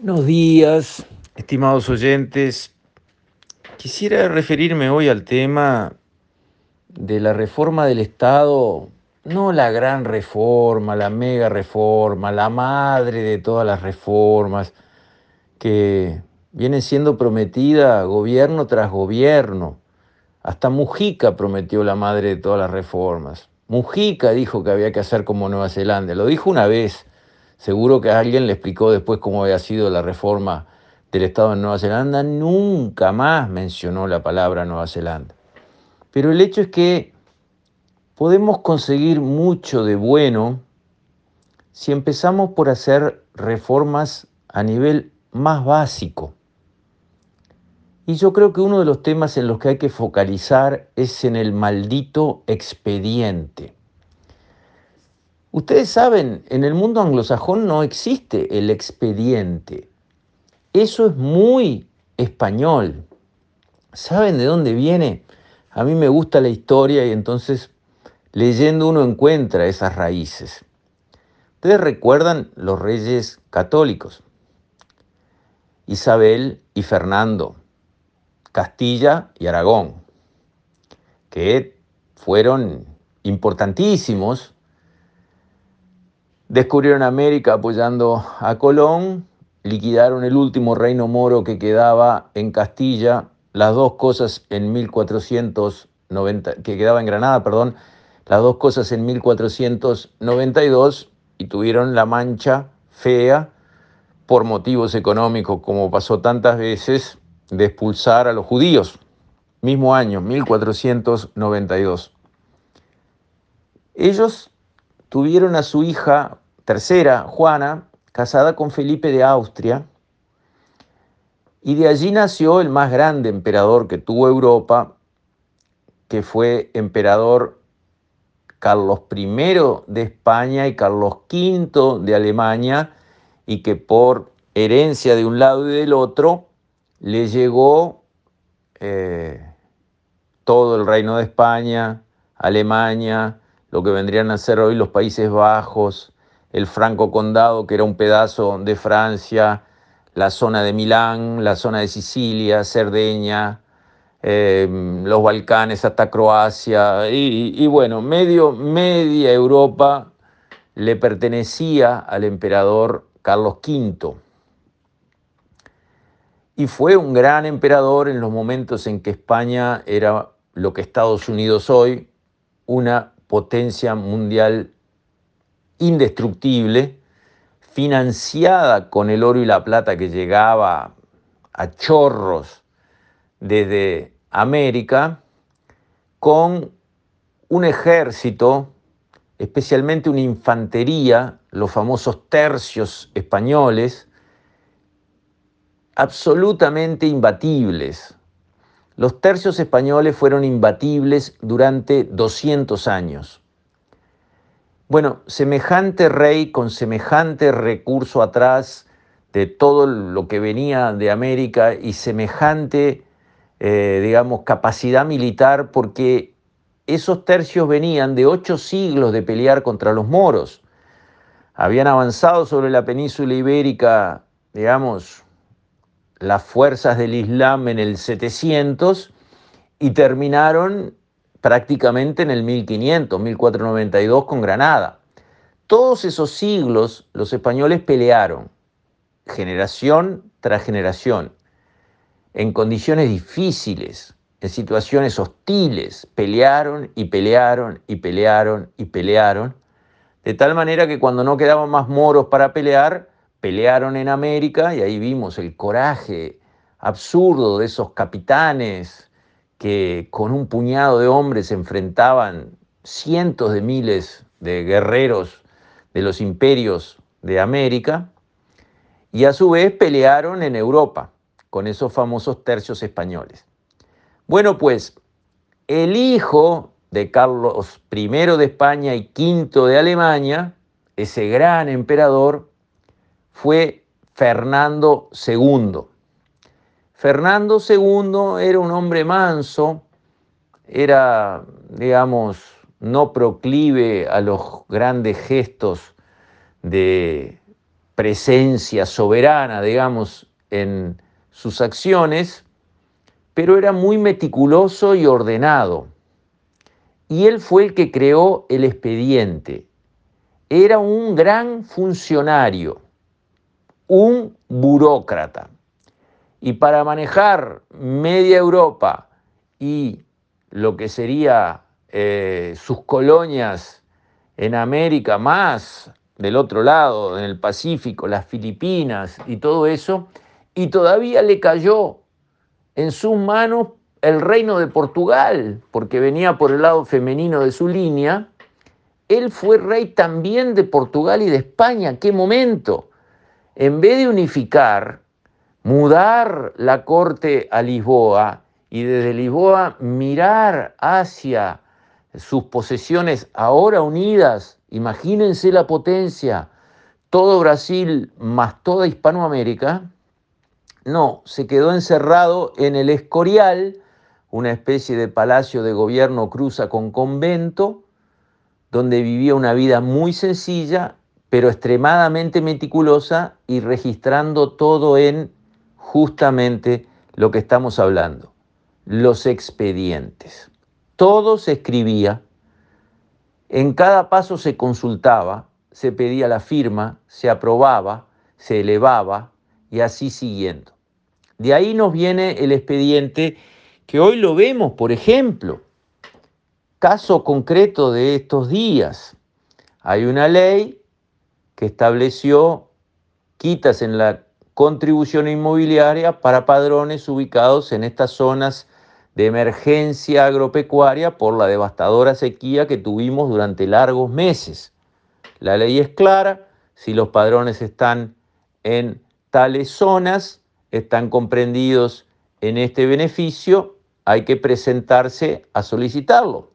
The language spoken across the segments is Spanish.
Buenos días, estimados oyentes. Quisiera referirme hoy al tema de la reforma del Estado, no la gran reforma, la mega reforma, la madre de todas las reformas que viene siendo prometida gobierno tras gobierno. Hasta Mujica prometió la madre de todas las reformas. Mujica dijo que había que hacer como Nueva Zelanda, lo dijo una vez Seguro que alguien le explicó después cómo había sido la reforma del Estado en Nueva Zelanda. Nunca más mencionó la palabra Nueva Zelanda. Pero el hecho es que podemos conseguir mucho de bueno si empezamos por hacer reformas a nivel más básico. Y yo creo que uno de los temas en los que hay que focalizar es en el maldito expediente. Ustedes saben, en el mundo anglosajón no existe el expediente. Eso es muy español. ¿Saben de dónde viene? A mí me gusta la historia y entonces leyendo uno encuentra esas raíces. Ustedes recuerdan los reyes católicos, Isabel y Fernando, Castilla y Aragón, que fueron importantísimos Descubrieron América apoyando a Colón, liquidaron el último reino moro que quedaba en Castilla, las dos cosas en 1490, que quedaba en Granada, perdón, las dos cosas en 1492 y tuvieron la mancha fea por motivos económicos, como pasó tantas veces, de expulsar a los judíos. Mismo año, 1492. Ellos tuvieron a su hija tercera, Juana, casada con Felipe de Austria, y de allí nació el más grande emperador que tuvo Europa, que fue emperador Carlos I de España y Carlos V de Alemania, y que por herencia de un lado y del otro le llegó eh, todo el reino de España, Alemania, lo que vendrían a ser hoy los Países Bajos, el Franco Condado, que era un pedazo de Francia, la zona de Milán, la zona de Sicilia, Cerdeña, em, los Balcanes hasta Croacia, y, bueno, medio, media Europa le pertenecía al emperador Carlos V. Y fue un gran emperador en los momentos en que España era lo que Estados Unidos hoy, una potencia mundial indestructible, financiada con el oro y la plata que llegaba a chorros desde América, con un ejército, especialmente una infantería, los famosos tercios españoles, absolutamente imbatibles, los tercios españoles fueron imbatibles durante 200 años. Bueno, semejante rey con semejante recurso atrás de todo lo que venía de América y semejante, eh, digamos, capacidad militar, porque esos tercios venían de ocho siglos de pelear contra los moros. Habían avanzado sobre la península ibérica, digamos, las fuerzas del Islam en el 700 y terminaron prácticamente en el 1500, 1492 con Granada. Todos esos siglos los españoles pelearon, generación tras generación, en condiciones difíciles, en situaciones hostiles, pelearon y pelearon y pelearon y pelearon, de tal manera que cuando no quedaban más moros para pelear, pelearon en América y ahí vimos el coraje absurdo de esos capitanes que con un puñado de hombres enfrentaban cientos de miles de guerreros de los imperios de América y a su vez pelearon en Europa con esos famosos tercios españoles. Bueno, pues el hijo de Carlos I de España y V de Alemania, ese gran emperador, fue Fernando II. Fernando II era un hombre manso, era, digamos, no proclive a los grandes gestos de presencia soberana, digamos, en sus acciones, pero era muy meticuloso y ordenado. Y él fue el que creó el expediente. Era un gran funcionario, un burócrata. Y para manejar media Europa y lo que sería eh, sus colonias en América, más del otro lado, en el Pacífico, las Filipinas y todo eso, y todavía le cayó en sus manos el reino de Portugal, porque venía por el lado femenino de su línea, él fue rey también de Portugal y de España. ¿Qué momento? En vez de unificar, mudar la corte a Lisboa y desde Lisboa mirar hacia sus posesiones ahora unidas, imagínense la potencia, todo Brasil más toda Hispanoamérica, no, se quedó encerrado en el Escorial, una especie de palacio de gobierno cruza con convento, donde vivía una vida muy sencilla, pero extremadamente meticulosa y registrando todo en justamente lo que estamos hablando, los expedientes. Todo se escribía, en cada paso se consultaba, se pedía la firma, se aprobaba, se elevaba y así siguiendo. De ahí nos viene el expediente que hoy lo vemos, por ejemplo, caso concreto de estos días. Hay una ley que estableció quitas en la contribución inmobiliaria para padrones ubicados en estas zonas de emergencia agropecuaria por la devastadora sequía que tuvimos durante largos meses. La ley es clara, si los padrones están en tales zonas, están comprendidos en este beneficio, hay que presentarse a solicitarlo.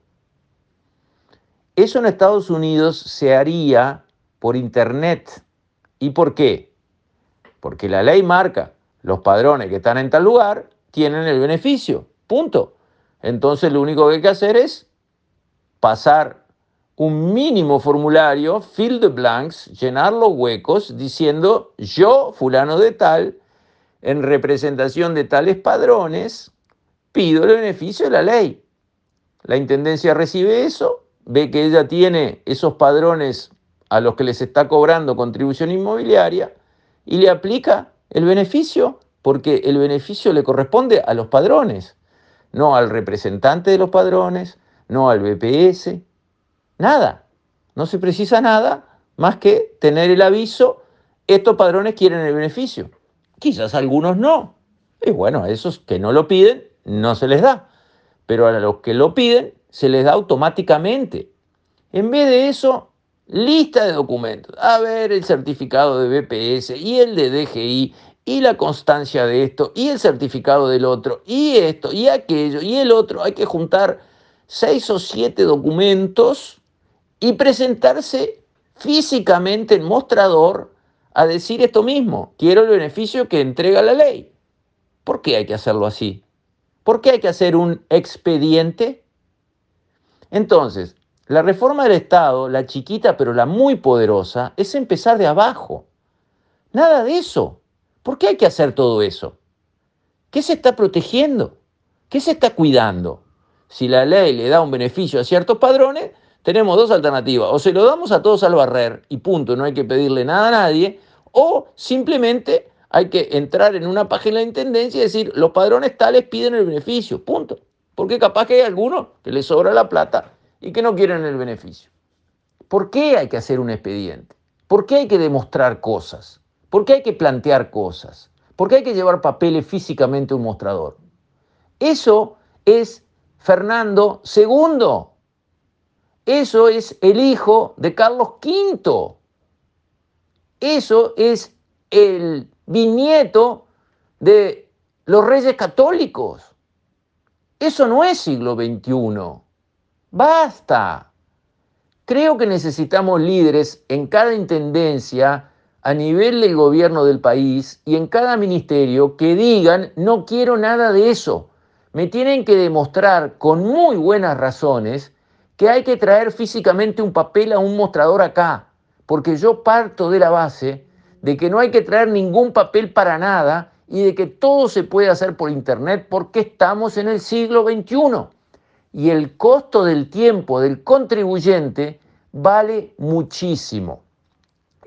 Eso en Estados Unidos se haría por Internet. ¿Y por qué? porque la ley marca, los padrones que están en tal lugar tienen el beneficio, punto. Entonces lo único que hay que hacer es pasar un mínimo formulario, fill the blanks, llenar los huecos diciendo yo, fulano de tal, en representación de tales padrones, pido el beneficio de la ley. La Intendencia recibe eso, ve que ella tiene esos padrones a los que les está cobrando contribución inmobiliaria, y le aplica el beneficio, porque el beneficio le corresponde a los padrones, no al representante de los padrones, no al BPS, nada. No se precisa nada más que tener el aviso, estos padrones quieren el beneficio. Quizás algunos no. Y bueno, a esos que no lo piden, no se les da. Pero a los que lo piden, se les da automáticamente. En vez de eso, lista de documentos. A ver, el certificado de BPS y el de DGI y la constancia de esto y el certificado del otro y esto y aquello y el otro. Hay que juntar seis o siete documentos y presentarse físicamente en mostrador a decir esto mismo. Quiero el beneficio que entrega la ley. ¿Por qué hay que hacerlo así? ¿Por qué hay que hacer un expediente? Entonces, la reforma del Estado, la chiquita pero la muy poderosa, es empezar de abajo. Nada de eso. ¿Por qué hay que hacer todo eso? ¿Qué se está protegiendo? ¿Qué se está cuidando? Si la ley le da un beneficio a ciertos padrones, tenemos dos alternativas. O se lo damos a todos al barrer y punto, no hay que pedirle nada a nadie, o simplemente hay que entrar en una página de intendencia y decir, los padrones tales piden el beneficio, punto. Porque capaz que hay algunos que les sobra la plata y que no quieren el beneficio. ¿Por qué hay que hacer un expediente? ¿Por qué hay que demostrar cosas? ¿Por qué hay que plantear cosas? ¿Por qué hay que llevar papeles físicamente a un mostrador? Eso es Fernando II. Eso es el hijo de Carlos V. Eso es el bisnieto de los reyes católicos. Eso no es siglo XXI. Basta. Creo que necesitamos líderes en cada intendencia a nivel del gobierno del país y en cada ministerio que digan, no quiero nada de eso. Me tienen que demostrar con muy buenas razones que hay que traer físicamente un papel a un mostrador acá, porque yo parto de la base de que no hay que traer ningún papel para nada y de que todo se puede hacer por Internet porque estamos en el siglo XXI. Y el costo del tiempo del contribuyente vale muchísimo.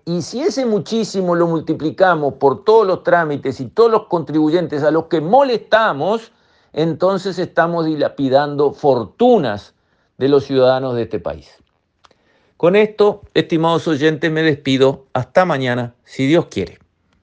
Y si ese muchísimo lo multiplicamos por todos los trámites y todos los contribuyentes a los que molestamos, entonces estamos dilapidando fortunas de los ciudadanos de este país. Con esto, estimados oyentes, me despido. Hasta mañana, si Dios quiere.